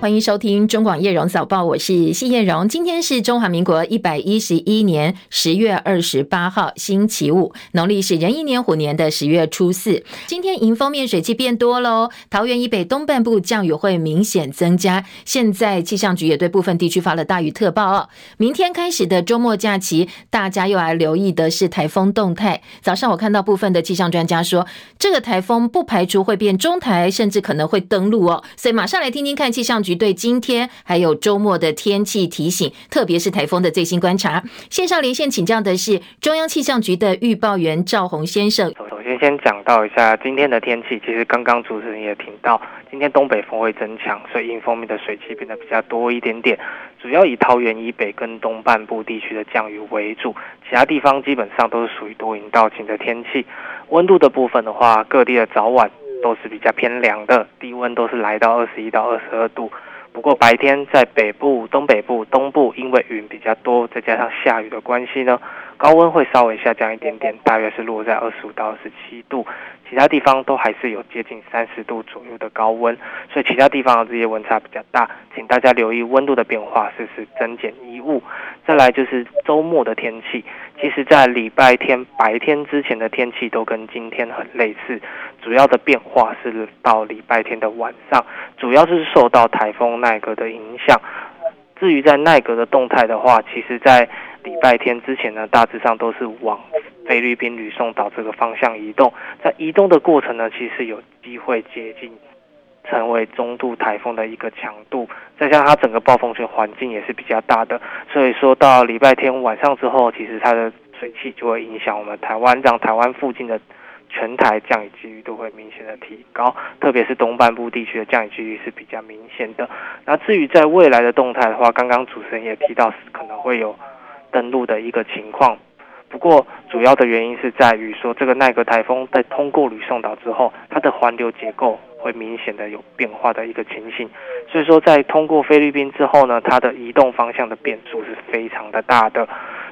欢迎收听中广叶荣早报，我是谢叶荣。今天是中华民国一百一十一年十月二十八号，星期五，农历是壬寅年虎年的十月初四。今天迎风面水气变多喽，桃园以北东半部降雨会明显增加。现在气象局也对部分地区发了大雨特报哦。明天开始的周末假期，大家又来留意的是台风动态。早上我看到部分的气象专家说，这个台风不排除会变中台，甚至可能会登陆哦。所以马上来听听看气象局。对今天还有周末的天气提醒，特别是台风的最新观察。线上连线请教的是中央气象局的预报员赵宏先生。首先，先讲到一下今天的天气。其实刚刚主持人也听到，今天东北风会增强，所以迎风面的水汽变得比较多一点点。主要以桃园以北跟东半部地区的降雨为主，其他地方基本上都是属于多云到晴的天气。温度的部分的话，各地的早晚都是比较偏凉的，低温都是来到二十一到二十二度。不过白天在北部、东北部、东部，因为云比较多，再加上下雨的关系呢，高温会稍微下降一点点，大约是落在二十五到二十七度。其他地方都还是有接近三十度左右的高温，所以其他地方的这些温差比较大，请大家留意温度的变化，适时增减衣物。再来就是周末的天气，其实在礼拜天白天之前的天气都跟今天很类似，主要的变化是到礼拜天的晚上，主要是受到台风奈格的影响。至于在奈格的动态的话，其实在礼拜天之前呢，大致上都是往菲律宾吕宋岛这个方向移动，在移动的过程呢，其实有机会接近成为中度台风的一个强度，再加上它整个暴风圈环境也是比较大的，所以说到礼拜天晚上之后，其实它的水汽就会影响我们台湾，让台湾附近的。全台降雨几率都会明显的提高，特别是东半部地区的降雨几率是比较明显的。那至于在未来的动态的话，刚刚主持人也提到可能会有登陆的一个情况，不过主要的原因是在于说这个奈格台风在通过吕宋岛之后，它的环流结构会明显的有变化的一个情形，所以说在通过菲律宾之后呢，它的移动方向的变数是非常的大的。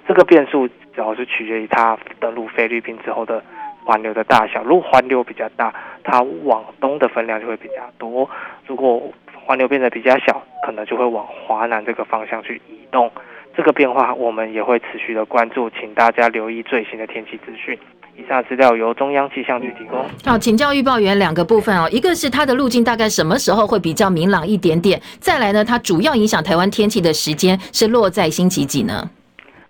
这个变数主要是取决于它登陆菲律宾之后的。环流的大小，如果环流比较大，它往东的分量就会比较多；如果环流变得比较小，可能就会往华南这个方向去移动。这个变化我们也会持续的关注，请大家留意最新的天气资讯。以上资料由中央气象局提供。好，请教预报员两个部分哦，一个是它的路径大概什么时候会比较明朗一点点？再来呢，它主要影响台湾天气的时间是落在星期几呢？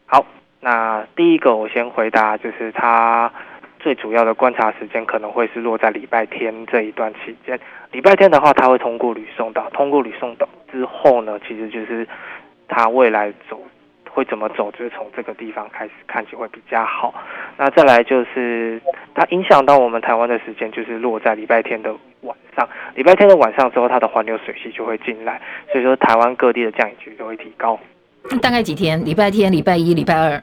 好，那第一个我先回答，就是它。最主要的观察时间可能会是落在礼拜天这一段期间。礼拜天的话，它会通过吕宋岛，通过吕宋岛之后呢，其实就是它未来走会怎么走，就是从这个地方开始看起会比较好。那再来就是它影响到我们台湾的时间，就是落在礼拜天的晚上。礼拜天的晚上之后，它的环流水系就会进来，所以说台湾各地的降雨区都会提高。大概几天？礼拜天、礼拜一、礼拜二？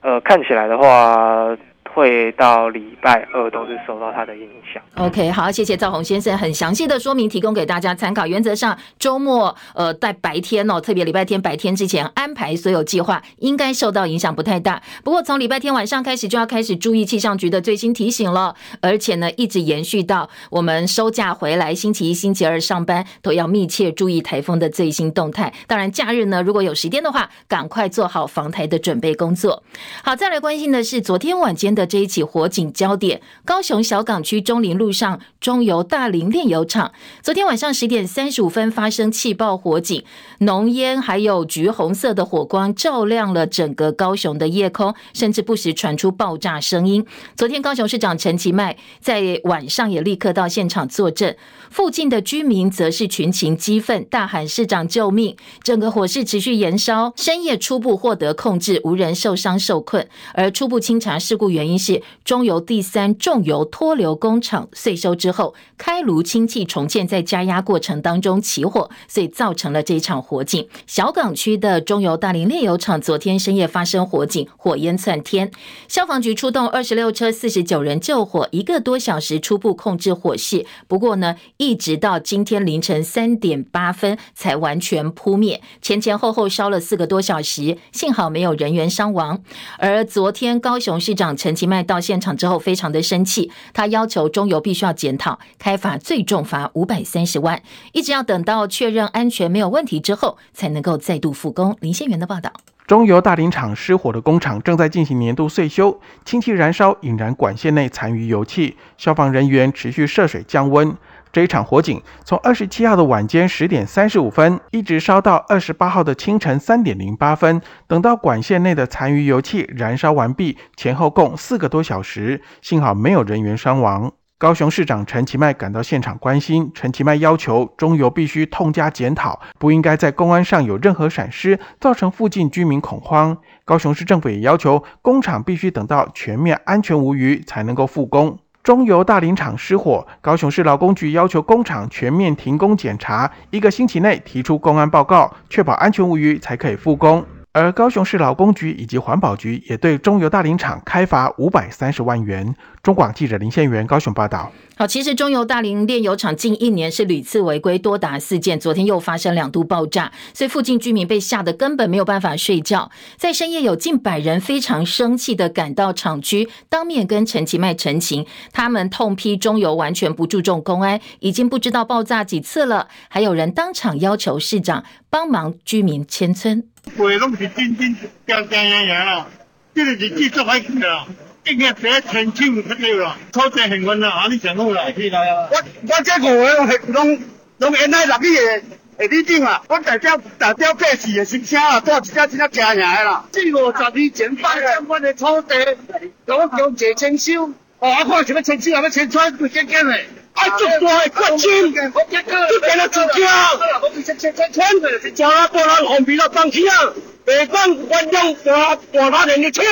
呃，看起来的话。会到礼拜二都是受到它的影响。OK，好，谢谢赵宏先生很详细的说明，提供给大家参考。原则上，周末呃在白天哦，特别礼拜天白天之前安排所有计划，应该受到影响不太大。不过从礼拜天晚上开始就要开始注意气象局的最新提醒了，而且呢一直延续到我们收假回来，星期一、星期二上班都要密切注意台风的最新动态。当然，假日呢如果有时间的话，赶快做好防台的准备工作。好，再来关心的是昨天晚间的。这一起火警焦点，高雄小港区中林路上中油大林炼油厂，昨天晚上十点三十五分发生气爆火警，浓烟还有橘红色的火光照亮了整个高雄的夜空，甚至不时传出爆炸声音。昨天高雄市长陈其迈在晚上也立刻到现场作证，附近的居民则是群情激愤，大喊市长救命。整个火势持续延烧，深夜初步获得控制，无人受伤受困，而初步清查事故原因。是中油第三重油脱硫工厂岁修之后开炉氢气重建，在加压过程当中起火，所以造成了这场火警。小港区的中油大林炼油厂昨天深夜发生火警，火焰窜天，消防局出动二十六车四十九人救火，一个多小时初步控制火势。不过呢，一直到今天凌晨三点八分才完全扑灭，前前后后烧了四个多小时，幸好没有人员伤亡。而昨天高雄市长陈其迈到现场之后非常的生气，他要求中油必须要检讨，开罚最重罚五百三十万，一直要等到确认安全没有问题之后，才能够再度复工。林先元的报道。中油大林厂失火的工厂正在进行年度岁修，氢气燃烧引燃管线内残余油气，消防人员持续涉水降温。这一场火警从二十七号的晚间十点三十五分，一直烧到二十八号的清晨三点零八分。等到管线内的残余油气燃烧完毕，前后共四个多小时，幸好没有人员伤亡。高雄市长陈其迈赶到现场关心，陈其迈要求中油必须痛加检讨，不应该在公安上有任何闪失，造成附近居民恐慌。高雄市政府也要求工厂必须等到全面安全无虞才能够复工。中油大林厂失火，高雄市劳工局要求工厂全面停工检查，一个星期内提出公安报告，确保安全无虞才可以复工。而高雄市劳工局以及环保局也对中油大林厂开罚五百三十万元。中广记者林宪元高雄报道。好，其实中油大林炼油厂近一年是屡次违规多达四件，昨天又发生两度爆炸，所以附近居民被吓得根本没有办法睡觉。在深夜，有近百人非常生气的赶到厂区，当面跟陈其迈陈情，他们痛批中油完全不注重公安，已经不知道爆炸几次了。还有人当场要求市长帮忙居民迁村。话拢是真真正正样样啦，这个日子做歹去啦，一日写千千不了啦，超济幸运啦，啊你上好啦，起来啊！我我这五个系拢拢原来六个月系你定啦，我大雕大雕八字嘅声声啦，都系真正正样嘅啦。四五十年前发相关嘅土地，我叫谢清修，哦，我看什么清修，什么清川不见见嘞。啊！足大国军，做点了主教，叫他过来红皮了当起啊！北方官将我我拿人的枪。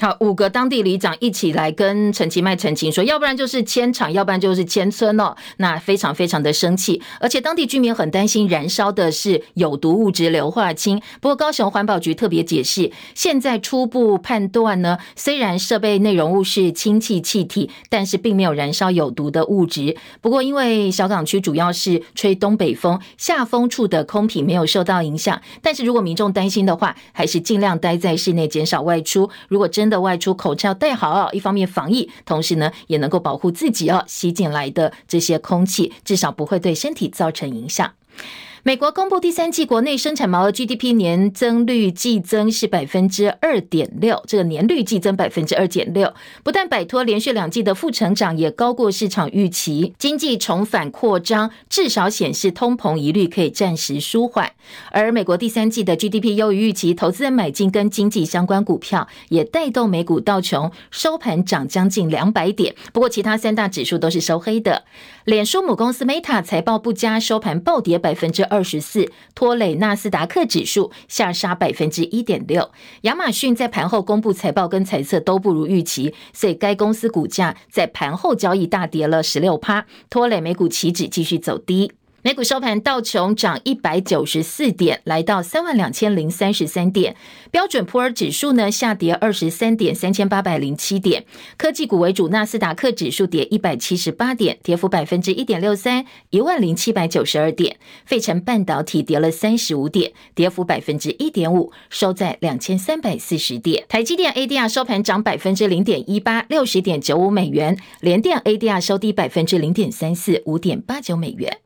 好，五个当地里长一起来跟陈其迈澄清说，要不然就是迁厂，要不然就是迁村哦。那非常非常的生气，而且当地居民很担心燃烧的是有毒物质硫化氢。不过高雄环保局特别解释，现在初步判断呢，虽然设备内容物是氢气气体，但是并没有燃烧有毒的物质。不过因为小港区主要是吹东北风，下风处的空品没有受到影响。但是如果民众担心的话，还是尽量待在室内，减少外出。如果真的外出口罩戴好，一方面防疫，同时呢也能够保护自己哦。吸进来的这些空气，至少不会对身体造成影响。美国公布第三季国内生产毛额 GDP 年增率季增是百分之二点六，这个年率季增百分之二点六，不但摆脱连续两季的负成长，也高过市场预期，经济重返扩张，至少显示通膨疑虑可以暂时舒缓。而美国第三季的 GDP 优于预期，投资人买进跟经济相关股票，也带动美股道琼收盘涨将近两百点。不过其他三大指数都是收黑的。脸书母公司 Meta 财报不佳，收盘暴跌百分之二二十四，拖累纳斯达克指数下杀百分之一点六。亚马逊在盘后公布财报跟财测都不如预期，所以该公司股价在盘后交易大跌了十六趴，拖累美股期指继续走低。美股收盘，道琼涨一百九十四点，来到三万两千零三十三点。标准普尔指数呢下跌二十三点，三千八百零七点。科技股为主，纳斯达克指数跌一百七十八点，跌幅百分之一点六三，一万零七百九十二点。费城半导体跌了三十五点，跌幅百分之一点五，收在两千三百四十点。台积电 ADR 收盘涨百分之零点一八，六十点九五美元。联电 ADR 收低百分之零点三四，五点八九美元。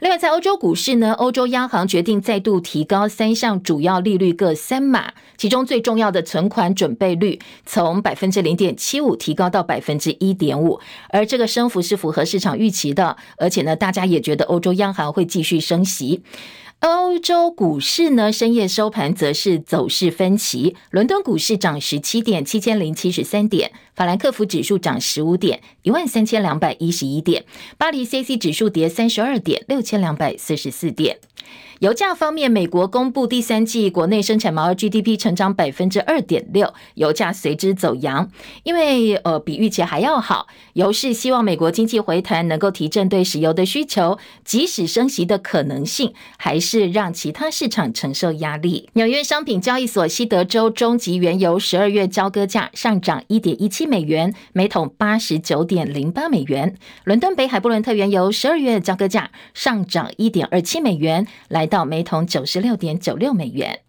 另外，在欧洲股市呢，欧洲央行决定再度提高三项主要利率各三码，其中最重要的存款准备率从百分之零点七五提高到百分之一点五，而这个升幅是符合市场预期的，而且呢，大家也觉得欧洲央行会继续升息。欧洲股市呢，深夜收盘则是走势分歧。伦敦股市涨十七点，七千零七十三点；法兰克福指数涨十五点，一万三千两百一十一点；巴黎 c c 指数跌三十二点，六千两百四十四点。油价方面，美国公布第三季国内生产毛额 GDP 成长百分之二点六，油价随之走扬，因为呃比预期还要好。油市希望美国经济回弹能够提振对石油的需求，即使升息的可能性，还是让其他市场承受压力。纽约商品交易所西德州中级原油十二月交割价上涨一点一七美元，每桶八十九点零八美元。伦敦北海布伦特原油十二月交割价上涨一点二七美元，来。到每桶九十六点九六美元。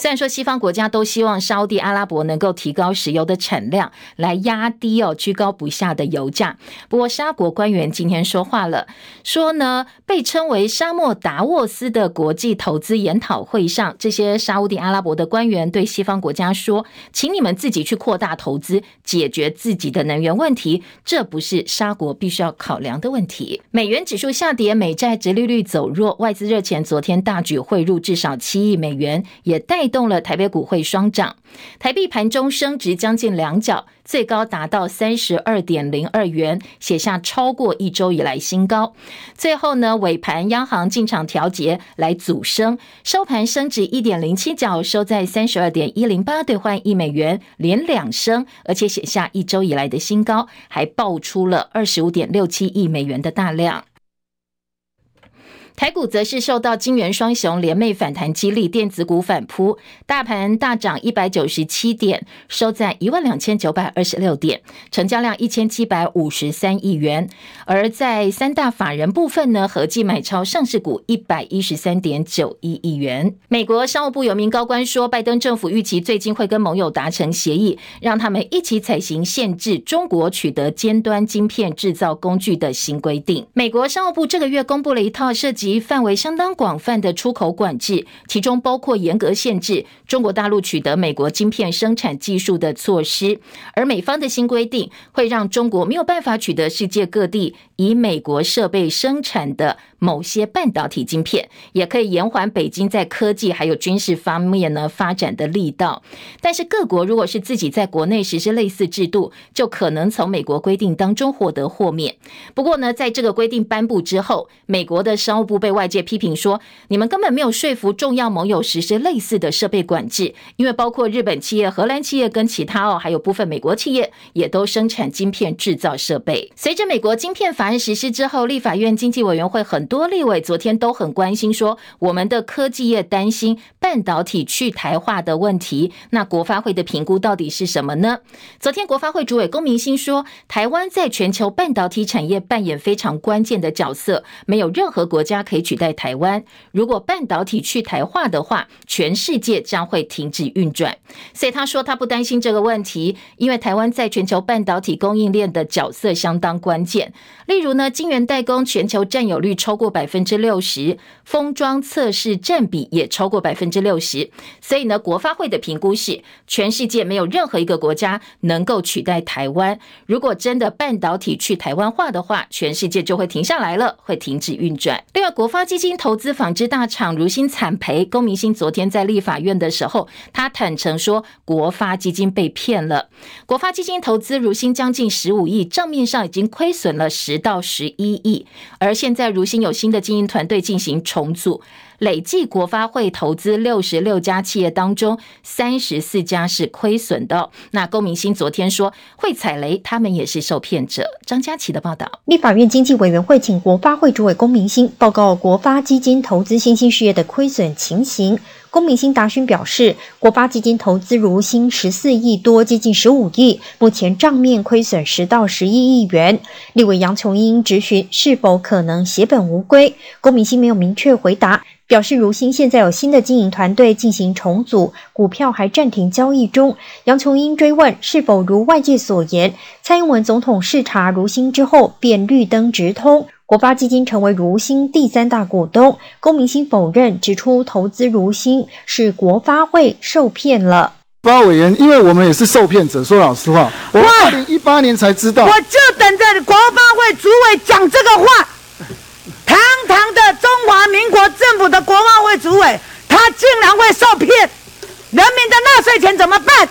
虽然说西方国家都希望沙乌地阿拉伯能够提高石油的产量，来压低哦居高不下的油价，不过沙国官员今天说话了，说呢，被称为沙漠达沃斯的国际投资研讨会上，这些沙乌地阿拉伯的官员对西方国家说，请你们自己去扩大投资，解决自己的能源问题，这不是沙国必须要考量的问题。美元指数下跌，美债殖利率走弱，外资热钱昨天大举汇入至少七亿美元，也带动了台北股汇双涨。台币盘中升值将近两角，最高达到三十二点零二元，写下超过一周以来新高。最后呢，尾盘央行进场调节来阻升，收盘升值一点零七角，收在三十二点一零八兑换一美元，连两升，而且写下一周以来的新高，还爆出了二十五点六七亿美元的大量。台股则是受到金圆双雄联袂反弹激励，电子股反扑，大盘大涨一百九十七点，收在一万两千九百二十六点，成交量一千七百五十三亿元。而在三大法人部分呢，合计买超上市股一百一十三点九一亿元。美国商务部有名高官说，拜登政府预期最近会跟盟友达成协议，让他们一起采行限制中国取得尖端晶片制造工具的新规定。美国商务部这个月公布了一套涉及及范围相当广泛的出口管制，其中包括严格限制中国大陆取得美国晶片生产技术的措施。而美方的新规定会让中国没有办法取得世界各地以美国设备生产的某些半导体晶片，也可以延缓北京在科技还有军事方面呢发展的力道。但是各国如果是自己在国内实施类似制度，就可能从美国规定当中获得豁免。不过呢，在这个规定颁布之后，美国的商务部。被外界批评说，你们根本没有说服重要盟友实施类似的设备管制，因为包括日本企业、荷兰企业跟其他哦，还有部分美国企业也都生产晶片制造设备。随着美国晶片法案实施之后，立法院经济委员会很多立委昨天都很关心说，我们的科技业担心半导体去台化的问题。那国发会的评估到底是什么呢？昨天国发会主委龚明鑫说，台湾在全球半导体产业扮演非常关键的角色，没有任何国家。可以取代台湾。如果半导体去台化的话，全世界将会停止运转。所以他说他不担心这个问题，因为台湾在全球半导体供应链的角色相当关键。例如呢，晶圆代工全球占有率超过百分之六十，封装测试占比也超过百分之六十。所以呢，国发会的评估是，全世界没有任何一个国家能够取代台湾。如果真的半导体去台湾化的话，全世界就会停下来了，会停止运转。另外，国发基金投资纺织大厂如新惨赔，龚明鑫昨天在立法院的时候，他坦诚说国发基金被骗了。国发基金投资如新将近十五亿，账面上已经亏损了十到十一亿，而现在如新有新的经营团队进行重组。累计国发会投资六十六家企业当中，三十四家是亏损的。那龚明鑫昨天说会踩雷，他们也是受骗者。张佳琪的报道。立法院经济委员会请国发会主委龚明鑫报告国发基金投资新兴事业的亏损情形。龚明鑫答询表示，国发基金投资如新十四亿多，接近十五亿，目前账面亏损十到十一亿元。立委杨琼英质询是否可能血本无归，龚明鑫没有明确回答，表示如新现在有新的经营团队进行重组，股票还暂停交易中。杨琼英追问是否如外界所言，蔡英文总统视察如新之后便绿灯直通。国发基金成为如新第三大股东，龚明鑫否认，指出投资如新是国发会受骗了。发委员，因为我们也是受骗者，说老实话，我二零一八年才知道，我就等着国发会主委讲这个话。堂堂的中华民国政府的国发会主委，他竟然会受骗，人民的纳税钱怎么办？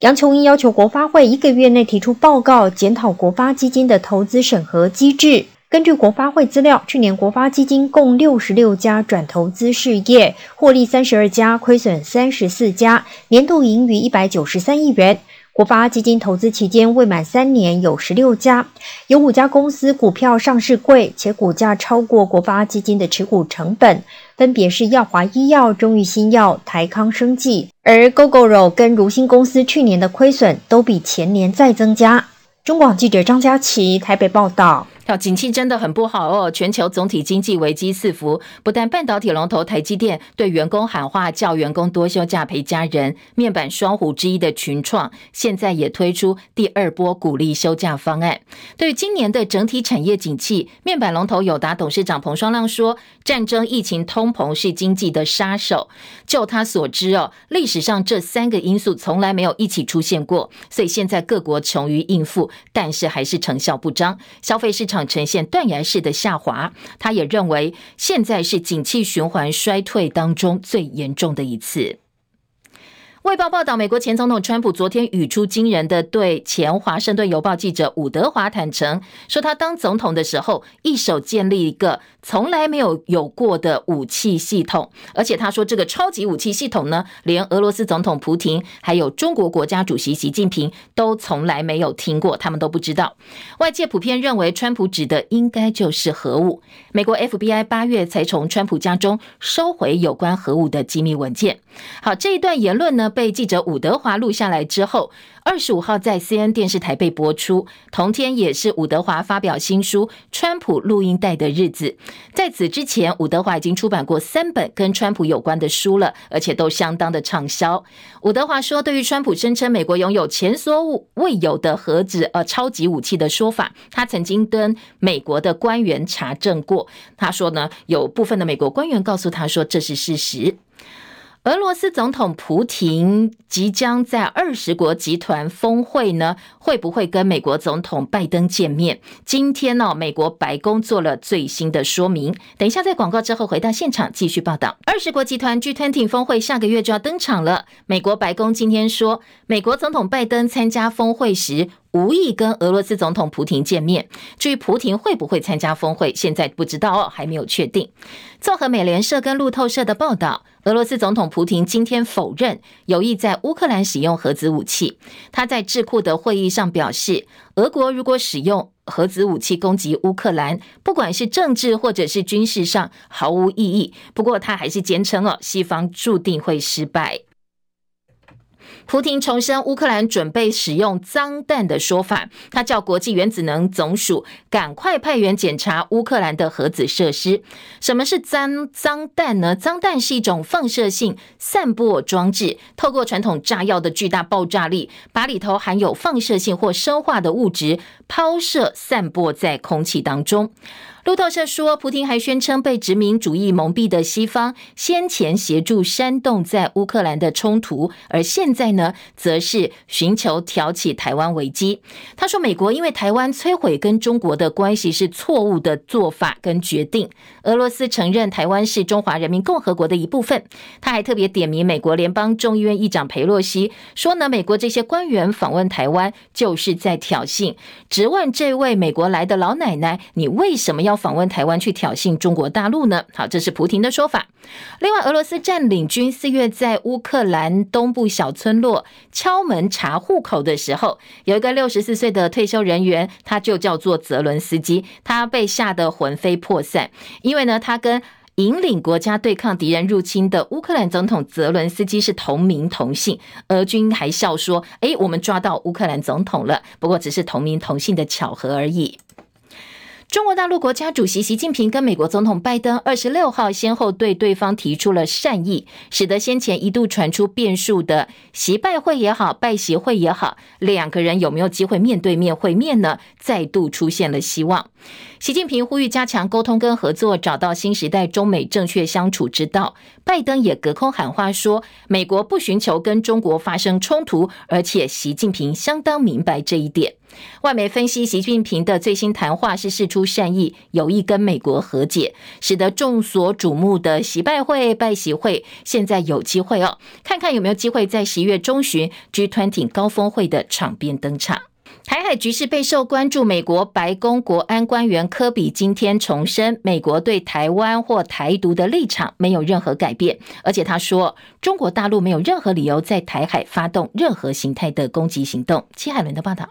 杨琼英要求国发会一个月内提出报告，检讨国发基金的投资审核机制。根据国发会资料，去年国发基金共六十六家转投资事业，获利三十二家，亏损三十四家，年度盈余一百九十三亿元。国发基金投资期间未满三年有十六家，有五家公司股票上市贵，且股价超过国发基金的持股成本，分别是耀华医药、中裕新药、台康生技。而 Gogoro 跟如新公司去年的亏损都比前年再增加。中广记者张佳琪台北报道。景气真的很不好哦，全球总体经济危机四伏，不但半导体龙头台积电对员工喊话，叫员工多休假陪家人，面板双虎之一的群创现在也推出第二波鼓励休假方案。对今年的整体产业景气，面板龙头友达董事长彭双浪说：“战争、疫情、通膨是经济的杀手。就他所知哦，历史上这三个因素从来没有一起出现过，所以现在各国穷于应付，但是还是成效不彰，消费市场呈现断崖式的下滑。他也认为，现在是景气循环衰退当中最严重的一次。卫报报道，美国前总统川普昨天语出惊人的对前华盛顿邮报记者伍德华坦承，说他当总统的时候，一手建立一个从来没有有过的武器系统，而且他说这个超级武器系统呢，连俄罗斯总统普廷还有中国国家主席习近平都从来没有听过，他们都不知道。外界普遍认为，川普指的应该就是核武。美国 FBI 八月才从川普家中收回有关核武的机密文件。好，这一段言论呢，被记者伍德华录下来之后，二十五号在 C N 电视台被播出。同天也是伍德华发表新书《川普录音带的日子》。在此之前，伍德华已经出版过三本跟川普有关的书了，而且都相当的畅销。伍德华说，对于川普声称美国拥有前所未有的核子呃超级武器的说法，他曾经跟美国的官员查证过。他说呢，有部分的美国官员告诉他说，这是事实。俄罗斯总统普亭即将在二十国集团峰会呢，会不会跟美国总统拜登见面？今天呢，美国白宫做了最新的说明。等一下在广告之后回到现场继续报道。二十国集团 G20 峰会下个月就要登场了。美国白宫今天说，美国总统拜登参加峰会时，无意跟俄罗斯总统普亭见面。至于普亭会不会参加峰会，现在不知道哦，还没有确定。综合美联社跟路透社的报道，俄罗斯总统普亭今天否认有意在乌克兰使用核子武器。他在智库的会议上表示，俄国如果使用核子武器攻击乌克兰，不管是政治或者是军事上毫无意义。不过他还是坚称哦，西方注定会失败。普亭重申乌克兰准备使用脏弹的说法，他叫国际原子能总署赶快派员检查乌克兰的核子设施。什么是脏脏弹呢？脏弹是一种放射性散播装置，透过传统炸药的巨大爆炸力，把里头含有放射性或生化的物质抛射散播在空气当中。路透社说，普亭还宣称被殖民主义蒙蔽的西方先前协助煽动在乌克兰的冲突，而现在呢，则是寻求挑起台湾危机。他说，美国因为台湾摧毁跟中国的关系是错误的做法跟决定。俄罗斯承认台湾是中华人民共和国的一部分。他还特别点名美国联邦众议院议长裴洛西，说呢，美国这些官员访问台湾就是在挑衅。质问这位美国来的老奶奶，你为什么要？要访问台湾去挑衅中国大陆呢？好，这是普亭的说法。另外，俄罗斯占领军四月在乌克兰东部小村落敲门查户口的时候，有一个六十四岁的退休人员，他就叫做泽伦斯基，他被吓得魂飞魄散，因为呢，他跟引领国家对抗敌人入侵的乌克兰总统泽伦斯基是同名同姓。俄军还笑说：“诶，我们抓到乌克兰总统了，不过只是同名同姓的巧合而已。”中国大陆国家主席习近平跟美国总统拜登二十六号先后对对方提出了善意，使得先前一度传出变数的习拜会也好，拜习会也好，两个人有没有机会面对面会面呢？再度出现了希望。习近平呼吁加强沟通跟合作，找到新时代中美正确相处之道。拜登也隔空喊话说，美国不寻求跟中国发生冲突，而且习近平相当明白这一点。外媒分析，习近平的最新谈话是事出善意，有意跟美国和解，使得众所瞩目的习拜会、拜习会现在有机会哦，看看有没有机会在十一月中旬 G20 高峰会的场边登场。台海局势备受关注，美国白宫国安官员科比今天重申，美国对台湾或台独的立场没有任何改变，而且他说，中国大陆没有任何理由在台海发动任何形态的攻击行动。戚海伦的报道。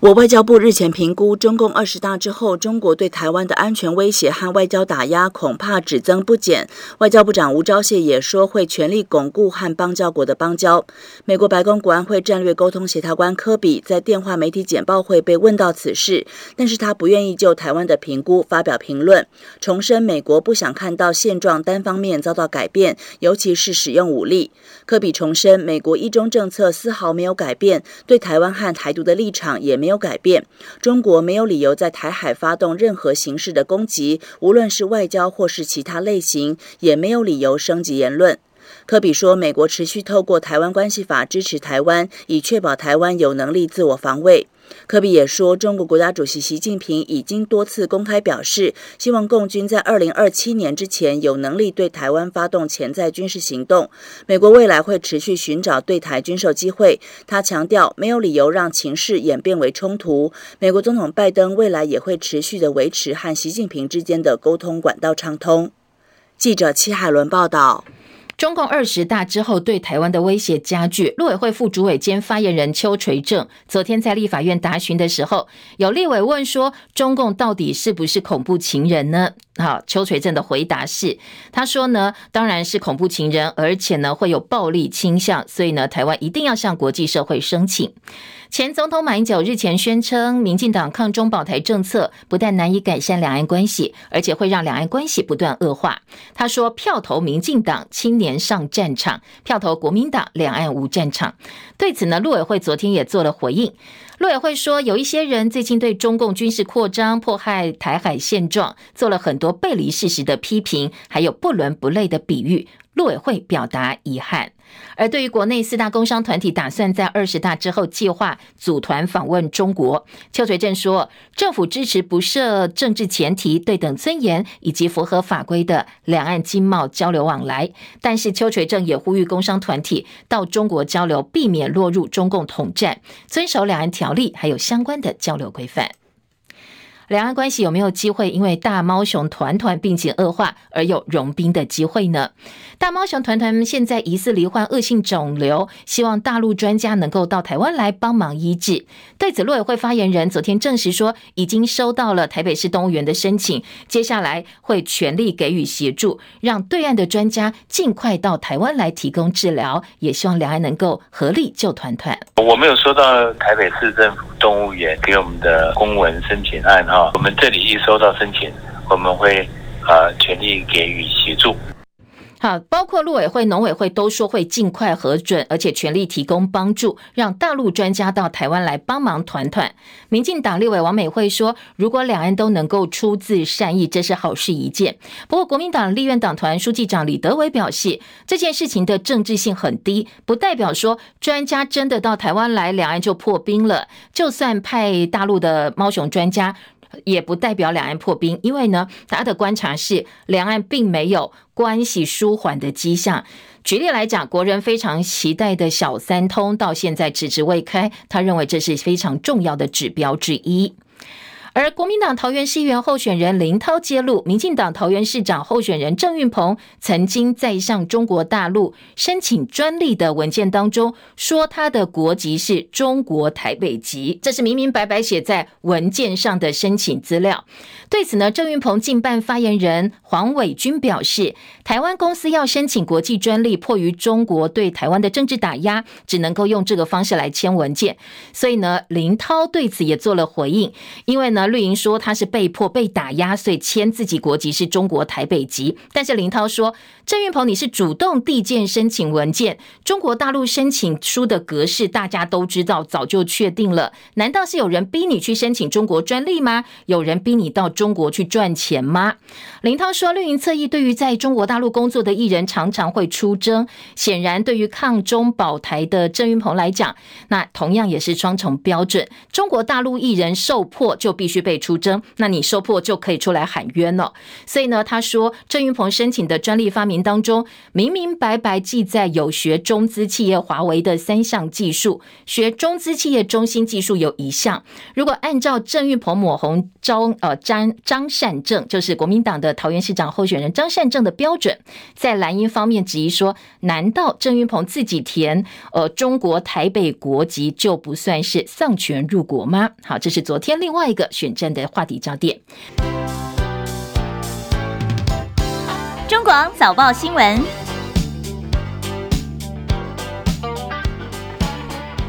我外交部日前评估，中共二十大之后，中国对台湾的安全威胁和外交打压恐怕只增不减。外交部长吴钊燮也说，会全力巩固和邦交国的邦交。美国白宫国安会战略沟通协调官科比在电话媒体简报会被问到此事，但是他不愿意就台湾的评估发表评论，重申美国不想看到现状单方面遭到改变，尤其是使用武力。科比重申，美国一中政策丝毫没有改变，对台湾和台独的立场也没有。没有改变，中国没有理由在台海发动任何形式的攻击，无论是外交或是其他类型，也没有理由升级言论。科比说，美国持续透过《台湾关系法》支持台湾，以确保台湾有能力自我防卫。科比也说，中国国家主席习近平已经多次公开表示，希望共军在二零二七年之前有能力对台湾发动潜在军事行动。美国未来会持续寻找对台军售机会。他强调，没有理由让情势演变为冲突。美国总统拜登未来也会持续的维持和习近平之间的沟通管道畅通。记者戚海伦报道。中共二十大之后，对台湾的威胁加剧。陆委会副主委兼发言人邱垂正昨天在立法院答询的时候，有立委问说：“中共到底是不是恐怖情人呢？”好，邱垂正的回答是：“他说呢，当然是恐怖情人，而且呢会有暴力倾向，所以呢，台湾一定要向国际社会声请。”前总统马英九日前宣称，民进党抗中保台政策不但难以改善两岸关系，而且会让两岸关系不断恶化。他说：“票投民进党，青年上战场；票投国民党，两岸无战场。”对此呢，陆委会昨天也做了回应。陆委会说，有一些人最近对中共军事扩张、迫害台海现状，做了很多背离事实的批评，还有不伦不类的比喻。陆委会表达遗憾。而对于国内四大工商团体打算在二十大之后计划组团访问中国，邱垂正说，政府支持不设政治前提、对等尊严以及符合法规的两岸经贸交流往来。但是邱垂正也呼吁工商团体到中国交流，避免落入中共统战，遵守两岸条例还有相关的交流规范。两岸关系有没有机会因为大猫熊团团病情恶化而有融冰的机会呢？大猫熊团团现在疑似罹患恶性肿瘤，希望大陆专家能够到台湾来帮忙医治。对此，陆委会发言人昨天证实说，已经收到了台北市动物园的申请，接下来会全力给予协助，让对岸的专家尽快到台湾来提供治疗，也希望两岸能够合力救团团。我没有收到台北市政府动物园给我们的公文申请案哈。我们这里一收到申请，我们会呃全力给予协助。好，包括陆委会、农委会都说会尽快核准，而且全力提供帮助，让大陆专家到台湾来帮忙团团。民进党立委王美惠说，如果两岸都能够出自善意，这是好事一件。不过，国民党立院党团书记长李德伟表示，这件事情的政治性很低，不代表说专家真的到台湾来，两岸就破冰了。就算派大陆的猫熊专家。也不代表两岸破冰，因为呢，他的观察是两岸并没有关系舒缓的迹象。举例来讲，国人非常期待的小三通到现在迟迟未开，他认为这是非常重要的指标之一。而国民党桃园市议员候选人林涛揭露，民进党桃园市长候选人郑运鹏曾经在向中国大陆申请专利的文件当中，说他的国籍是中国台北籍，这是明明白白写在文件上的申请资料。对此呢，郑运鹏竞办发言人黄伟军表示，台湾公司要申请国际专利，迫于中国对台湾的政治打压，只能够用这个方式来签文件。所以呢，林涛对此也做了回应，因为呢。那绿营说他是被迫被打压，所以签自己国籍是中国台北籍。但是林涛说，郑运鹏你是主动递件申请文件，中国大陆申请书的格式大家都知道，早就确定了。难道是有人逼你去申请中国专利吗？有人逼你到中国去赚钱吗？林涛说，绿营侧翼对于在中国大陆工作的艺人常常会出征，显然对于抗中保台的郑运鹏来讲，那同样也是双重标准。中国大陆艺人受迫就必须被出征，那你受迫就可以出来喊冤了。所以呢，他说郑云鹏申请的专利发明当中，明明白白记载有学中资企业华为的三项技术，学中资企业中心技术有一项。如果按照郑云鹏抹红张呃张张善政，就是国民党的桃园市长候选人张善政的标准，在蓝营方面质疑说，难道郑云鹏自己填呃中国台北国籍就不算是丧权入国吗？好，这是昨天另外一个选战的话题焦点。中广早报新闻。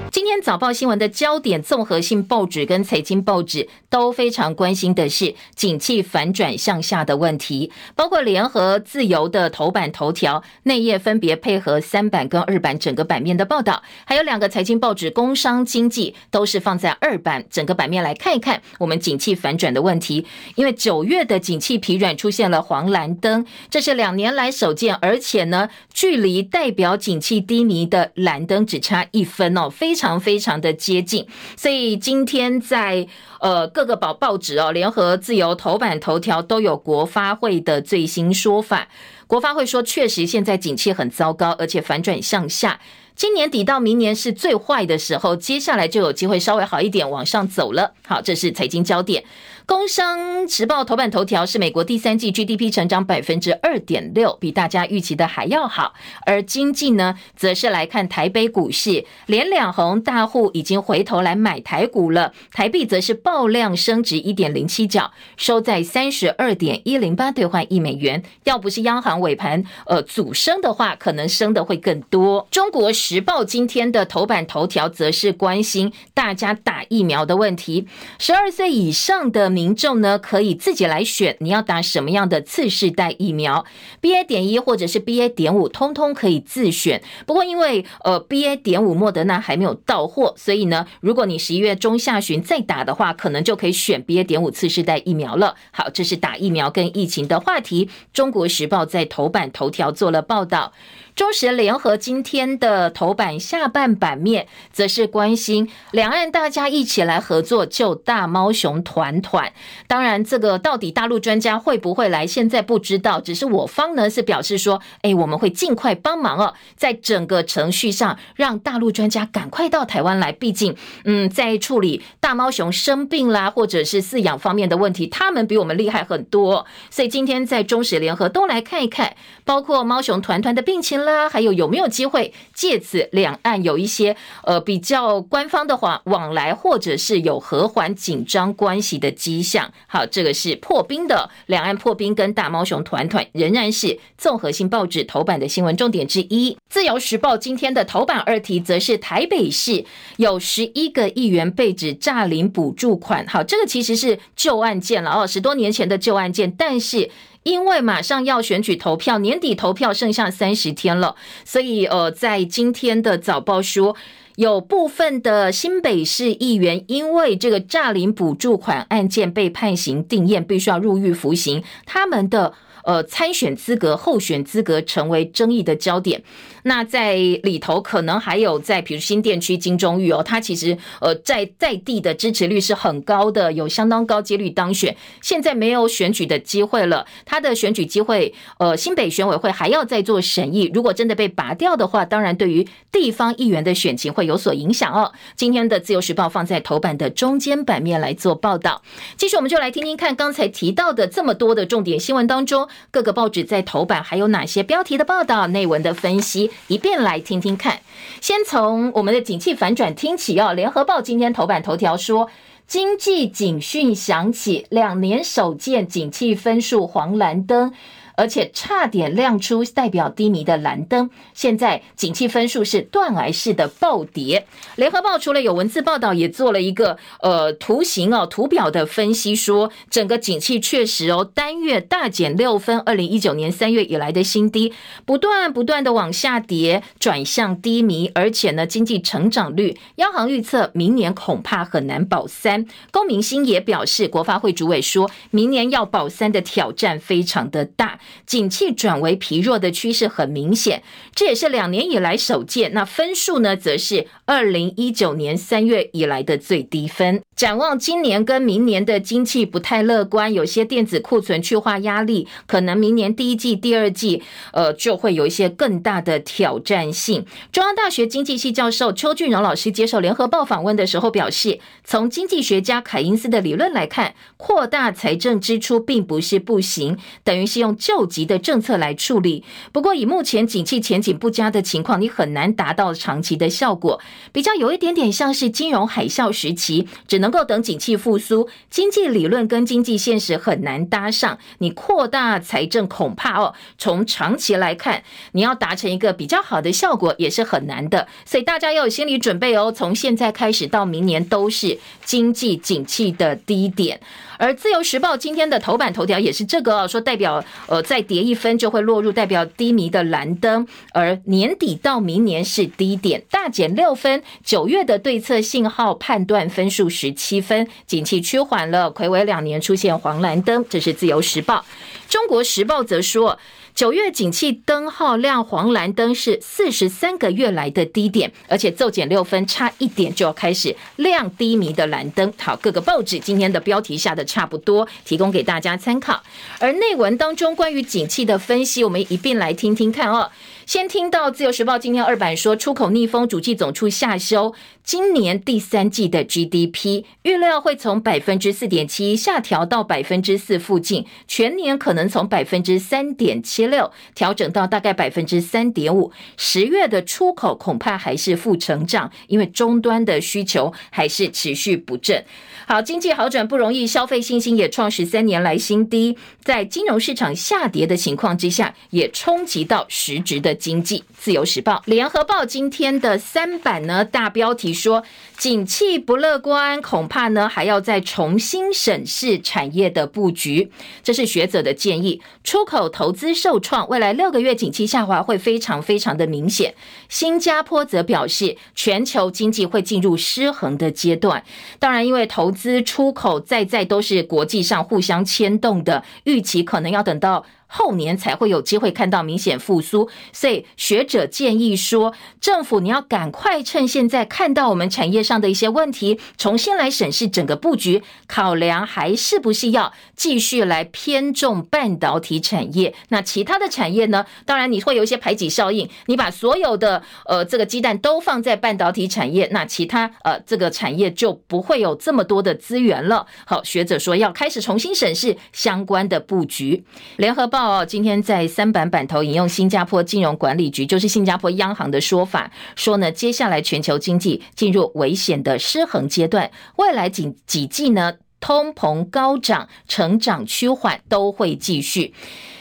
今天早报新闻的焦点，综合性报纸跟财经报纸都非常关心的是景气反转向下的问题，包括联合、自由的头版头条、内页分别配合三版跟二版整个版面的报道，还有两个财经报纸《工商经济》都是放在二版整个版面来看一看我们景气反转的问题。因为九月的景气疲软出现了黄蓝灯，这是两年来首见，而且呢，距离代表景气低迷的蓝灯只差一分哦，非常。非常的接近，所以今天在呃各各个报报纸哦，联合、自由头版头条都有国发会的最新说法。国发会说，确实现在景气很糟糕，而且反转向下。今年底到明年是最坏的时候，接下来就有机会稍微好一点，往上走了。好，这是财经焦点。工商时报头版头条是美国第三季 GDP 成长百分之二点六，比大家预期的还要好。而经济呢，则是来看台北股市，连两红大户已经回头来买台股了。台币则是爆量升值一点零七角，收在三十二点一零八兑换一美元。要不是央行尾盘呃阻升的话，可能升的会更多。中国时报今天的头版头条则是关心大家打疫苗的问题，十二岁以上的民众呢，可以自己来选，你要打什么样的次世代疫苗？BA. 点一或者是 BA. 点五，通通可以自选。不过因为呃 BA. 点五莫德纳还没有到货，所以呢，如果你十一月中下旬再打的话，可能就可以选 BA. 点五次世代疫苗了。好，这是打疫苗跟疫情的话题。中国时报在头版头条做了报道。中时联合今天的头版下半版面，则是关心两岸大家一起来合作救大猫熊团团。当然，这个到底大陆专家会不会来，现在不知道。只是我方呢是表示说，哎，我们会尽快帮忙哦，在整个程序上让大陆专家赶快到台湾来。毕竟，嗯，在处理大猫熊生病啦，或者是饲养方面的问题，他们比我们厉害很多。所以今天在中时联合都来看一看，包括猫熊团团的病情啦，还有有没有机会借此两岸有一些呃比较官方的话往来，或者是有和缓紧张关系的迹象？好，这个是破冰的两岸破冰，跟大猫熊团团仍然是综合性报纸头版的新闻重点之一。自由时报今天的头版二题则是台北市有十一个议员被指诈领补助款。好，这个其实是旧案件了哦，十多年前的旧案件，但是。因为马上要选举投票，年底投票剩下三十天了，所以呃，在今天的早报说，有部分的新北市议员因为这个诈领补助款案件被判刑定验，必须要入狱服刑，他们的呃参选资格、候选资格成为争议的焦点。那在里头可能还有在，比如新店区金钟玉哦，他其实呃在在地的支持率是很高的，有相当高几率当选。现在没有选举的机会了，他的选举机会呃新北选委会还要再做审议。如果真的被拔掉的话，当然对于地方议员的选情会有有所影响哦。今天的自由时报放在头版的中间版面来做报道。继续我们就来听听看刚才提到的这么多的重点新闻当中，各个报纸在头版还有哪些标题的报道、内文的分析。一遍来听听看，先从我们的景气反转听起哦。联合报今天头版头条说，经济警讯响起，两年首见景气分数黄蓝灯。而且差点亮出代表低迷的蓝灯，现在景气分数是断崖式的暴跌。联合报除了有文字报道，也做了一个呃图形哦图表的分析，说整个景气确实哦单月大减六分，二零一九年三月以来的新低，不断不断的往下跌，转向低迷，而且呢经济成长率，央行预测明年恐怕很难保三。龚明星也表示，国发会主委说明年要保三的挑战非常的大。景气转为疲弱的趋势很明显，这也是两年以来首见。那分数呢，则是二零一九年三月以来的最低分。展望今年跟明年的经济不太乐观，有些电子库存去化压力，可能明年第一季、第二季，呃，就会有一些更大的挑战性。中央大学经济系教授邱俊荣老师接受联合报访问的时候表示，从经济学家凯因斯的理论来看，扩大财政支出并不是不行，等于是用救急的政策来处理。不过以目前景气前景不佳的情况，你很难达到长期的效果，比较有一点点像是金融海啸时期，只能。够等景气复苏，经济理论跟经济现实很难搭上。你扩大财政，恐怕哦，从长期来看，你要达成一个比较好的效果也是很难的。所以大家要有心理准备哦，从现在开始到明年都是经济景气的低点。而自由时报今天的头版头条也是这个，说代表呃再跌一分就会落入代表低迷的蓝灯，而年底到明年是低点，大减六分。九月的对策信号判断分数十七分，景气趋缓了，魁违两年出现黄蓝灯，这是自由时报。中国时报则说。九月景气灯号亮黄蓝灯是四十三个月来的低点，而且骤减六分，差一点就要开始亮低迷的蓝灯。好，各个报纸今天的标题下的差不多，提供给大家参考。而内文当中关于景气的分析，我们一并来听听看哦。先听到《自由时报》今天二版说，出口逆风，主计总处下修今年第三季的 GDP 预料会从百分之四点七下调到百分之四附近，全年可能从百分之三点七六调整到大概百分之三点五。十月的出口恐怕还是负成长，因为终端的需求还是持续不振。好，经济好转不容易，消费信心也创十三年来新低，在金融市场下跌的情况之下，也冲击到实质的经济。自由时报、联合报今天的三版呢，大标题说，景气不乐观，恐怕呢还要再重新审视产业的布局。这是学者的建议。出口投资受创，未来六个月景气下滑会非常非常的明显。新加坡则表示，全球经济会进入失衡的阶段。当然，因为投资出口在在都是国际上互相牵动的，预期可能要等到。后年才会有机会看到明显复苏，所以学者建议说，政府你要赶快趁现在看到我们产业上的一些问题，重新来审视整个布局，考量还是不是要继续来偏重半导体产业。那其他的产业呢？当然你会有一些排挤效应，你把所有的呃这个鸡蛋都放在半导体产业，那其他呃这个产业就不会有这么多的资源了。好，学者说要开始重新审视相关的布局。联合报。哦，今天在三版版头引用新加坡金融管理局，就是新加坡央行的说法，说呢，接下来全球经济进入危险的失衡阶段，未来几几季呢，通膨高涨，成长趋缓都会继续。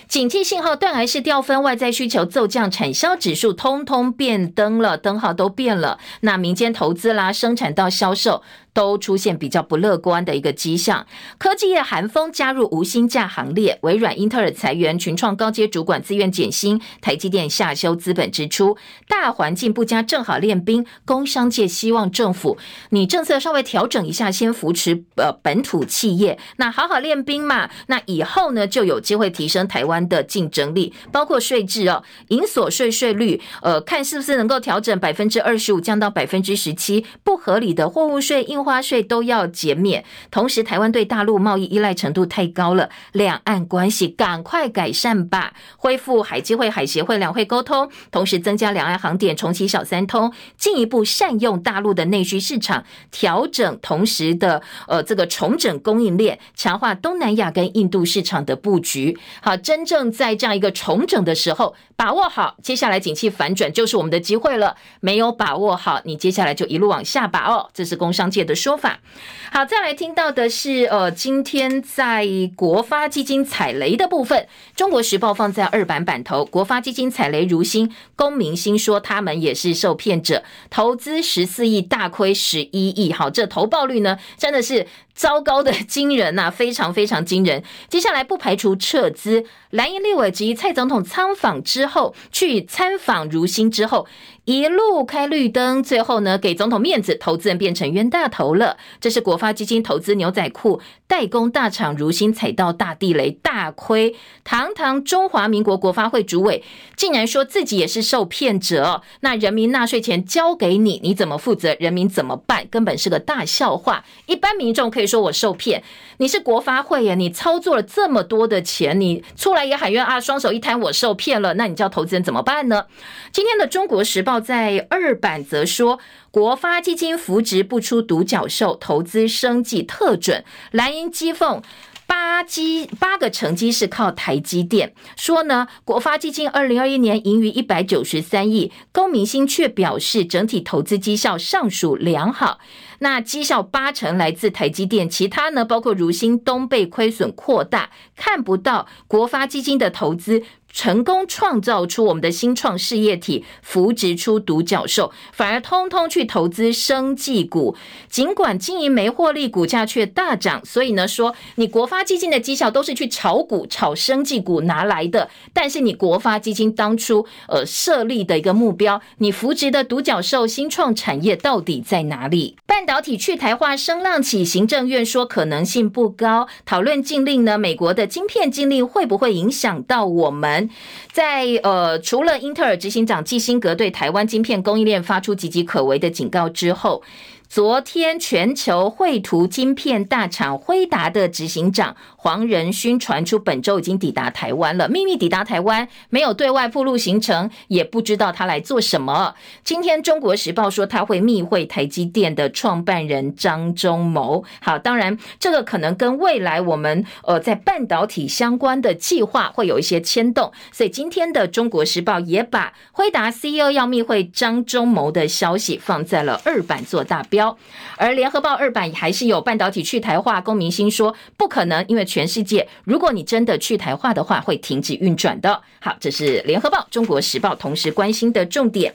景气信号断崖式掉分，外在需求骤降，产销指数通通变灯了，灯号都变了。那民间投资啦，生产到销售。都出现比较不乐观的一个迹象，科技业寒风加入无薪假行列，微软、英特尔裁员，群创高阶主管自愿减薪，台积电下修资本支出，大环境不佳，正好练兵，工商界希望政府你政策稍微调整一下，先扶持呃本土企业，那好好练兵嘛，那以后呢就有机会提升台湾的竞争力，包括税制哦，营所税税率呃看是不是能够调整百分之二十五降到百分之十七，不合理的货物税因花税都要减免，同时台湾对大陆贸易依赖程度太高了，两岸关系赶快改善吧，恢复海基会、海协会两会沟通，同时增加两岸航点，重启小三通，进一步善用大陆的内需市场，调整同时的呃这个重整供应链，强化东南亚跟印度市场的布局。好，真正在这样一个重整的时候，把握好，接下来景气反转就是我们的机会了。没有把握好，你接下来就一路往下吧哦，这是工商界的说法，好，再来听到的是，呃，今天在国发基金踩雷的部分，《中国时报》放在二版版头，国发基金踩雷如新，公明星说他们也是受骗者，投资十四亿大亏十一亿，好，这投报率呢，真的是。糟糕的惊人呐、非常非常惊人。接下来不排除撤资。蓝营立委及蔡总统参访之后，去参访如新之后，一路开绿灯，最后呢给总统面子，投资人变成冤大头了。这是国发基金投资牛仔裤代工大厂如新踩到大地雷，大亏。堂堂中华民国国发会主委竟然说自己也是受骗者，那人民纳税钱交给你，你怎么负责？人民怎么办？根本是个大笑话。一般民众可可以说我受骗，你是国发会呀，你操作了这么多的钱，你出来也喊冤啊，双手一摊，我受骗了，那你叫投资人怎么办呢？今天的《中国时报》在二版则说，国发基金扶植不出独角兽，投资生计特准，蓝银讥讽。八基八个成绩是靠台积电说呢，国发基金二零二一年盈余一百九十三亿，龚明星却表示整体投资绩效尚属良好。那绩效八成来自台积电，其他呢包括如新、东被亏损扩大，看不到国发基金的投资。成功创造出我们的新创事业体，扶植出独角兽，反而通通去投资生技股。尽管经营没获利，股价却大涨。所以呢，说你国发基金的绩效都是去炒股、炒生技股拿来的。但是你国发基金当初呃设立的一个目标，你扶植的独角兽新创产业到底在哪里？半导体去台化声浪起，行政院说可能性不高。讨论禁令呢，美国的晶片禁令会不会影响到我们？在呃，除了英特尔执行长基辛格对台湾晶片供应链发出岌岌可危的警告之后。昨天，全球绘图晶片大厂辉达的执行长黄仁勋传出，本周已经抵达台湾了，秘密抵达台湾，没有对外披露行程，也不知道他来做什么。今天，《中国时报》说他会密会台积电的创办人张忠谋。好，当然，这个可能跟未来我们呃在半导体相关的计划会有一些牵动，所以今天的《中国时报》也把辉达 CEO 要密会张忠谋的消息放在了二版做大标。而联合报二版还是有半导体去台化，龚明鑫说不可能，因为全世界如果你真的去台化的话，会停止运转的。好，这是联合报、中国时报同时关心的重点。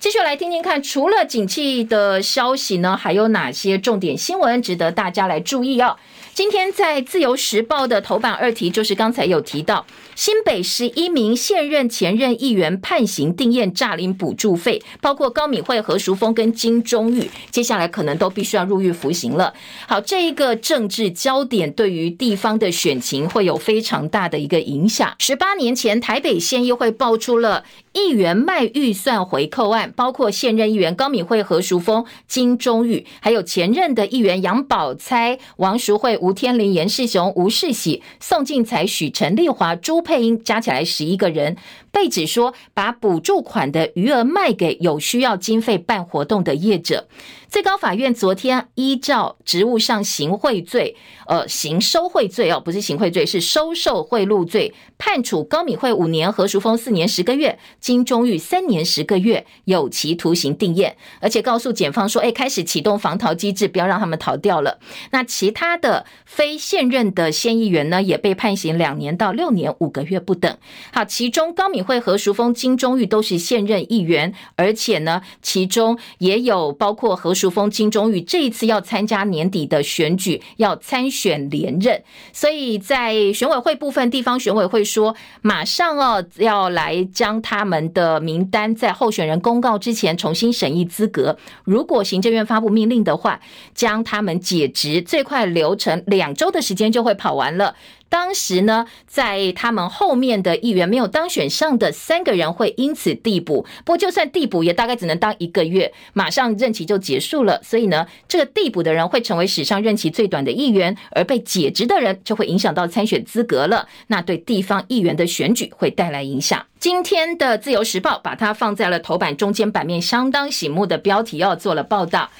继续来听听看，除了景气的消息呢，还有哪些重点新闻值得大家来注意哦？今天在自由时报的头版二题，就是刚才有提到新北市一名现任前任议员判刑定验诈领补助费，包括高敏慧、何淑峰跟金钟玉，接下来可能都必须要入狱服刑了。好，这一个政治焦点对于地方的选情会有非常大的一个影响。十八年前，台北县议会爆出了议员卖预算回扣案，包括现任议员高敏慧、何淑峰、金钟玉，还有前任的议员杨宝钗、王淑慧。吴天林、严世雄、吴世喜、宋进财、许陈丽华、朱配音，加起来十一个人。被指说把补助款的余额卖给有需要经费办活动的业者。最高法院昨天依照职务上行贿罪，呃，行收贿罪哦，不是行贿罪，是收受贿赂罪，判处高敏慧五年，何淑峰四年十个月，金钟玉三年十个月有期徒刑定谳，而且告诉检方说，哎，开始启动防逃机制，不要让他们逃掉了。那其他的非现任的县议员呢，也被判刑两年到六年五个月不等。好，其中高敏。会何淑峰、金钟玉都是现任议员，而且呢，其中也有包括何淑峰、金钟玉这一次要参加年底的选举，要参选连任。所以在选委会部分，地方选委会说，马上哦要来将他们的名单在候选人公告之前重新审议资格。如果行政院发布命令的话，将他们解职，最快流程两周的时间就会跑完了。当时呢，在他们后面的议员没有当选上的三个人会因此递补，不过就算递补，也大概只能当一个月，马上任期就结束了。所以呢，这个递补的人会成为史上任期最短的议员，而被解职的人就会影响到参选资格了。那对地方议员的选举会带来影响。今天的自由时报把它放在了头版中间版面，相当醒目的标题要做了报道。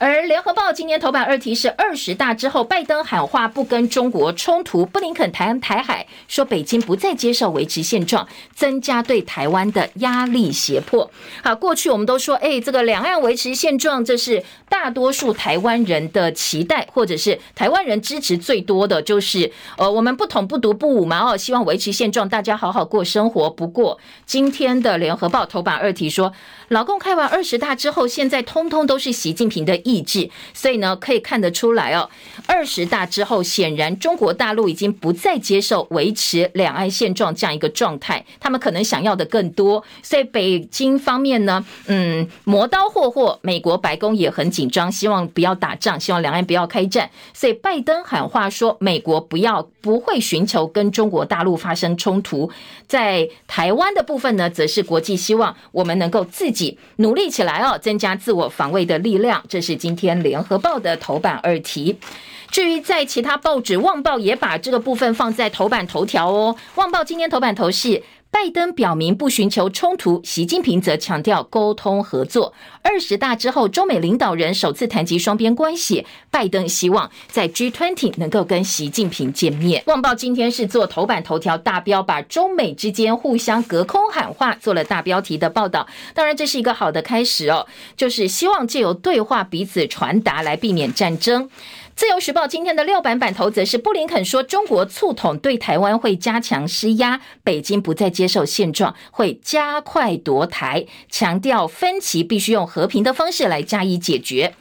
而联合报今年头版二题是二十大之后，拜登喊话不跟中国冲突，布林肯谈台海，说北京不再接受维持现状，增加对台湾的压力胁迫。好，过去我们都说，哎，这个两岸维持现状，这是大多数台湾人的期待，或者是台湾人支持最多的就是，呃，我们不统不独不武嘛，哦，希望维持现状，大家好好过生活。不过今天的联合报头版二题说，老共开完二十大之后，现在通通都是习近平的意志，所以呢，可以看得出来哦，二十大之后，显然中国大陆已经不再接受维持两岸现状这样一个状态，他们可能想要的更多，所以北京方面呢，嗯，磨刀霍霍，美国白宫也很紧紧张，希望不要打仗，希望两岸不要开战，所以拜登喊话说，美国不要不会寻求跟中国大陆发生冲突，在台湾的部分呢，则是国际希望我们能够自己。努力起来哦，增加自我防卫的力量。这是今天联合报的头版二题。至于在其他报纸，《旺报》也把这个部分放在头版头条哦。《旺报》今天头版头是。拜登表明不寻求冲突，习近平则强调沟通合作。二十大之后，中美领导人首次谈及双边关系。拜登希望在 G20 能够跟习近平见面。旺报今天是做头版头条大标，把中美之间互相隔空喊话做了大标题的报道。当然，这是一个好的开始哦，就是希望借由对话彼此传达，来避免战争。自由时报今天的六版版头则是布林肯说，中国促统对台湾会加强施压，北京不再接受现状，会加快夺台，强调分歧必须用和平的方式来加以解决。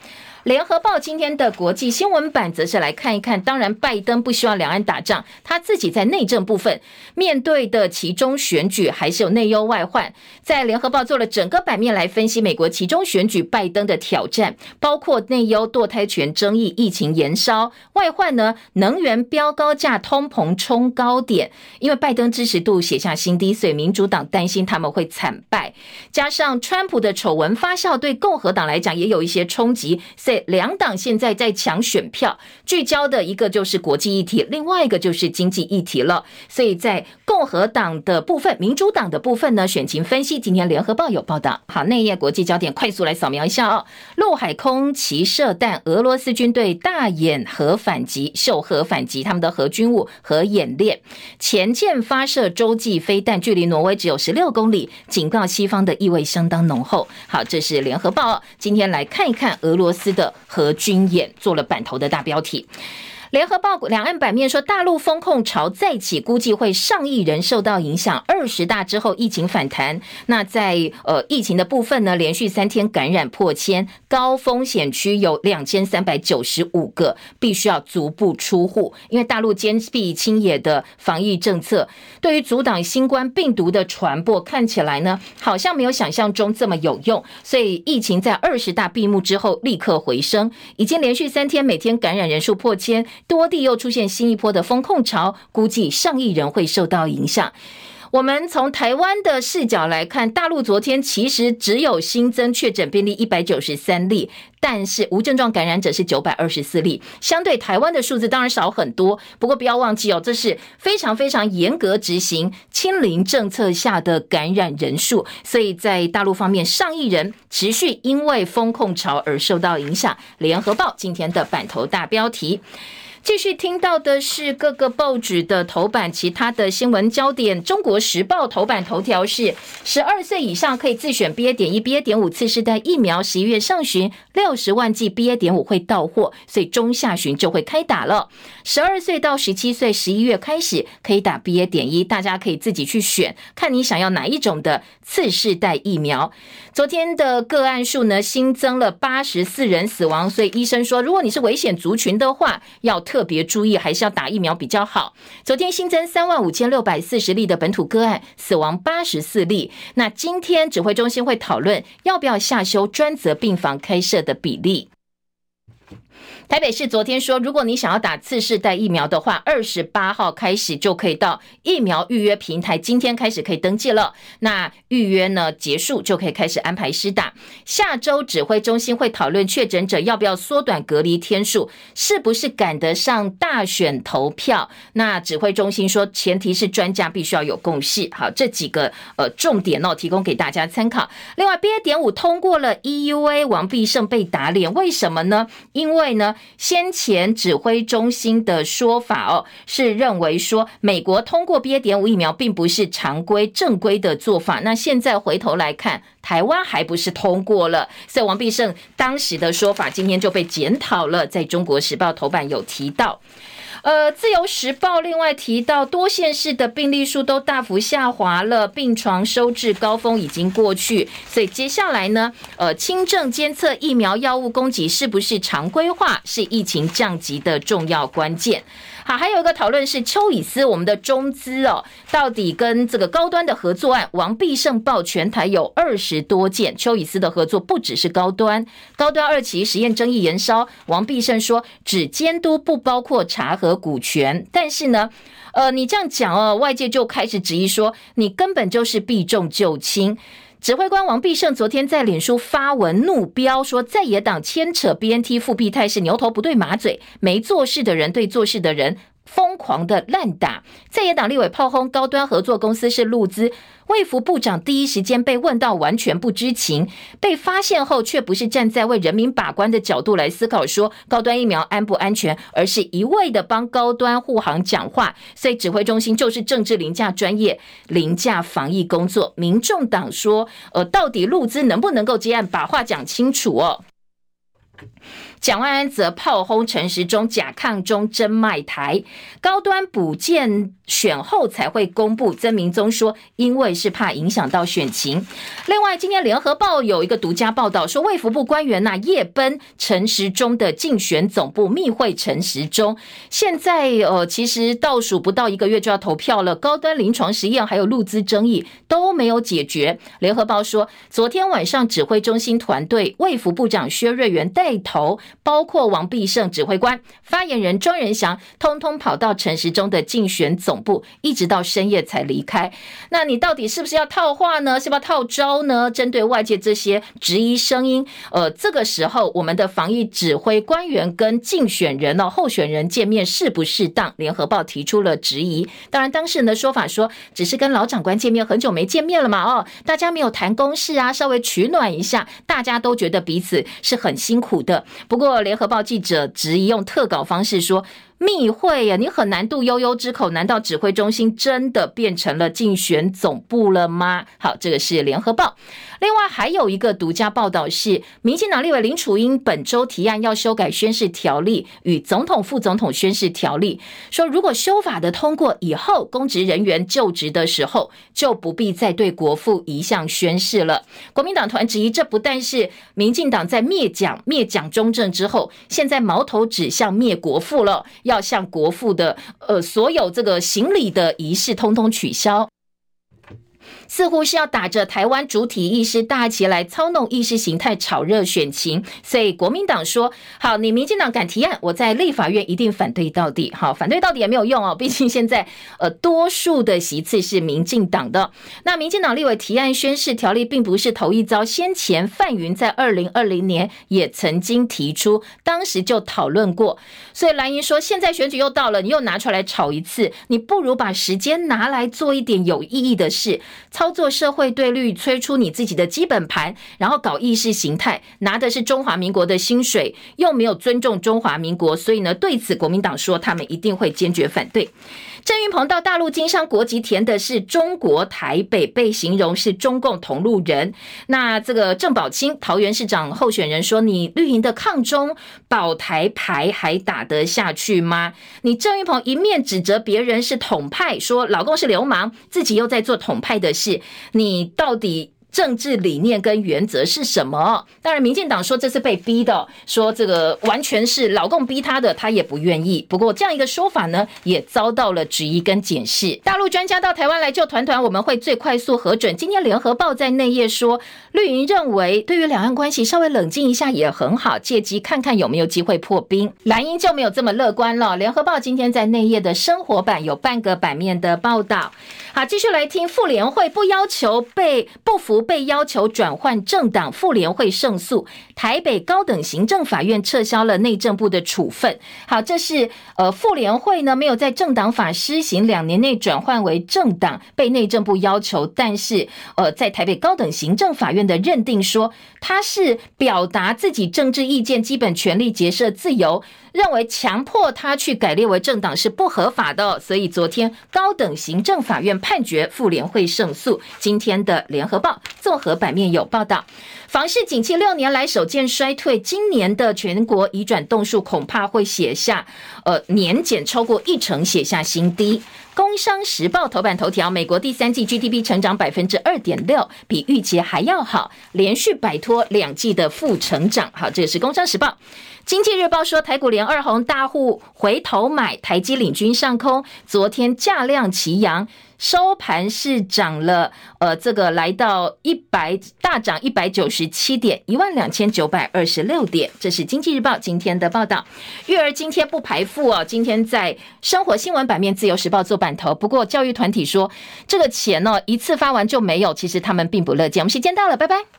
联合报今天的国际新闻版则是来看一看，当然拜登不希望两岸打仗，他自己在内政部分面对的其中选举还是有内忧外患。在联合报做了整个版面来分析美国其中选举拜登的挑战，包括内忧堕胎权争议、疫情延烧，外患呢，能源飙高价、通膨冲高点，因为拜登支持度写下新低，所以民主党担心他们会惨败，加上川普的丑闻发酵，对共和党来讲也有一些冲击。对两党现在在抢选票，聚焦的一个就是国际议题，另外一个就是经济议题了。所以在共和党的部分、民主党的部分呢，选情分析，今天联合报有报道。好，内页国际焦点快速来扫描一下哦。陆海空齐射弹，俄罗斯军队大演核反击、秀核反击，他们的核军务和演练，前舰发射洲际飞弹，距离挪威只有十六公里，警告西方的意味相当浓厚。好，这是联合报，今天来看一看俄罗斯的核军演做了版头的大标题。联合报两岸版面说，大陆封控潮再起，估计会上亿人受到影响。二十大之后，疫情反弹。那在呃疫情的部分呢，连续三天感染破千，高风险区有两千三百九十五个，必须要足不出户。因为大陆坚壁清野的防疫政策，对于阻挡新冠病毒的传播，看起来呢好像没有想象中这么有用。所以疫情在二十大闭幕之后立刻回升，已经连续三天每天感染人数破千。多地又出现新一波的风控潮，估计上亿人会受到影响。我们从台湾的视角来看，大陆昨天其实只有新增确诊病例一百九十三例，但是无症状感染者是九百二十四例，相对台湾的数字当然少很多。不过不要忘记哦，这是非常非常严格执行清零政策下的感染人数，所以在大陆方面，上亿人持续因为风控潮而受到影响。联合报今天的版头大标题。继续听到的是各个报纸的头版，其他的新闻焦点。中国时报头版头条是：十二岁以上可以自选 BA. 点一、BA. 点五次世代疫苗，十一月上旬六十万剂 BA. 点五会到货，所以中下旬就会开打了。十二岁到十七岁，十一月开始可以打 BA. 点一，大家可以自己去选，看你想要哪一种的次世代疫苗。昨天的个案数呢，新增了八十四人死亡，所以医生说，如果你是危险族群的话，要特特别注意，还是要打疫苗比较好。昨天新增三万五千六百四十例的本土个案，死亡八十四例。那今天指挥中心会讨论要不要下修专责病房开设的比例。台北市昨天说，如果你想要打次世代疫苗的话，二十八号开始就可以到疫苗预约平台，今天开始可以登记了。那预约呢结束就可以开始安排施打。下周指挥中心会讨论确诊者要不要缩短隔离天数，是不是赶得上大选投票？那指挥中心说，前提是专家必须要有共识。好，这几个呃重点哦，提供给大家参考。另外，BA. 点五通过了 EUA，王必胜被打脸，为什么呢？因为呢。先前指挥中心的说法哦，是认为说美国通过 BA. 点五疫苗并不是常规正规的做法。那现在回头来看，台湾还不是通过了，所以王必胜当时的说法今天就被检讨了，在中国时报头版有提到。呃，自由时报另外提到，多县市的病例数都大幅下滑了，病床收治高峰已经过去，所以接下来呢，呃，轻症监测疫苗药物供给是不是常规化，是疫情降级的重要关键。好，还有一个讨论是邱以斯，我们的中资哦，到底跟这个高端的合作案，王必胜报全台有二十多件，邱以斯的合作不只是高端，高端二期实验争议延烧，王必胜说只监督不包括查核股权，但是呢，呃，你这样讲哦，外界就开始质疑说你根本就是避重就轻。指挥官王必胜昨天在脸书发文怒飙说，在野党牵扯 BNT 复辟态势牛头不对马嘴，没做事的人对做事的人疯狂的烂打。在野党立委炮轰高端合作公司是陆资。卫福部长第一时间被问到，完全不知情。被发现后，却不是站在为人民把关的角度来思考，说高端疫苗安不安全，而是一味的帮高端护航讲话。所以指挥中心就是政治凌驾专业，凌驾防疫工作。民众党说，呃，到底路资能不能够接案，把话讲清楚哦。蒋万安则炮轰陈时中假抗中真卖台，高端补件选后才会公布。曾明宗说，因为是怕影响到选情。另外，今天联合报有一个独家报道说，卫福部官员呐夜奔陈时中的竞选总部密会陈时中。现在呃，其实倒数不到一个月就要投票了，高端临床实验还有陆资争议都没有解决。联合报说，昨天晚上指挥中心团队卫福部长薛瑞元带带头。包括王必胜指挥官、发言人庄人祥，通通跑到陈时中的竞选总部，一直到深夜才离开。那你到底是不是要套话呢？是不套招呢？针对外界这些质疑声音，呃，这个时候我们的防疫指挥官员跟竞选人哦，候选人见面适不适当？联合报提出了质疑。当然，当事人的说法说，只是跟老长官见面，很久没见面了嘛，哦，大家没有谈公事啊，稍微取暖一下，大家都觉得彼此是很辛苦的。不过，联合报记者质疑用特稿方式说。密会呀，你很难度悠悠之口，难道指挥中心真的变成了竞选总部了吗？好，这个是联合报。另外还有一个独家报道是，民进党立委林楚英本周提案要修改宣誓条例与总统、副总统宣誓条例，说如果修法的通过以后，公职人员就职的时候就不必再对国父遗像宣誓了。国民党团质疑，这不但是民进党在灭蒋、灭蒋中正之后，现在矛头指向灭国父了。要向国父的呃所有这个行礼的仪式通通取消。似乎是要打着台湾主体意识大旗来操弄意识形态，炒热选情。所以国民党说：“好，你民进党敢提案，我在立法院一定反对到底。好，反对到底也没有用哦，毕竟现在呃多数的席次是民进党的。那民进党立委提案宣誓条例并不是头一遭，先前范云在二零二零年也曾经提出，当时就讨论过。所以蓝营说，现在选举又到了，你又拿出来炒一次，你不如把时间拿来做一点有意义的事。”操作社会对立，催出你自己的基本盘，然后搞意识形态，拿的是中华民国的薪水，又没有尊重中华民国，所以呢，对此国民党说他们一定会坚决反对。郑云鹏到大陆经商，国籍填的是中国台北，被形容是中共同路人。那这个郑宝清桃园市长候选人说：“你绿营的抗中保台牌还打得下去吗？”你郑云鹏一面指责别人是统派，说老公是流氓，自己又在做统派的事，你到底？政治理念跟原则是什么？当然，民进党说这是被逼的，说这个完全是老共逼他的，他也不愿意。不过这样一个说法呢，也遭到了质疑跟检视。大陆专家到台湾来就团团，我们会最快速核准。今天联合报在内页说，绿营认为对于两岸关系稍微冷静一下也很好，借机看看有没有机会破冰。蓝营就没有这么乐观了。联合报今天在内页的生活版有半个版面的报道。好，继续来听妇联会不要求被不服。被要求转换政党，妇联会胜诉，台北高等行政法院撤销了内政部的处分。好，这是呃妇联会呢没有在政党法施行两年内转换为政党，被内政部要求，但是呃在台北高等行政法院的认定说，他是表达自己政治意见基本权利结社自由。认为强迫他去改列为政党是不合法的，所以昨天高等行政法院判决妇联会胜诉。今天的联合报综合版面有报道，房市景气六年来首见衰退，今年的全国移转栋数恐怕会写下呃年减超过一成，写下新低。工商时报头版头条：美国第三季 GDP 成长百分之二点六，比预期还要好，连续摆脱两季的负成长。好，这是工商时报。经济日报说，台股连二红，大户回头买，台积领军上空。昨天价量齐扬，收盘是涨了，呃，这个来到一百大涨一百九十七点，一万两千九百二十六点。这是经济日报今天的报道。育儿津贴不排富哦，今天在生活新闻版面，自由时报做版头。不过教育团体说，这个钱呢、一次发完就没有，其实他们并不乐见。我们时间到了，拜拜。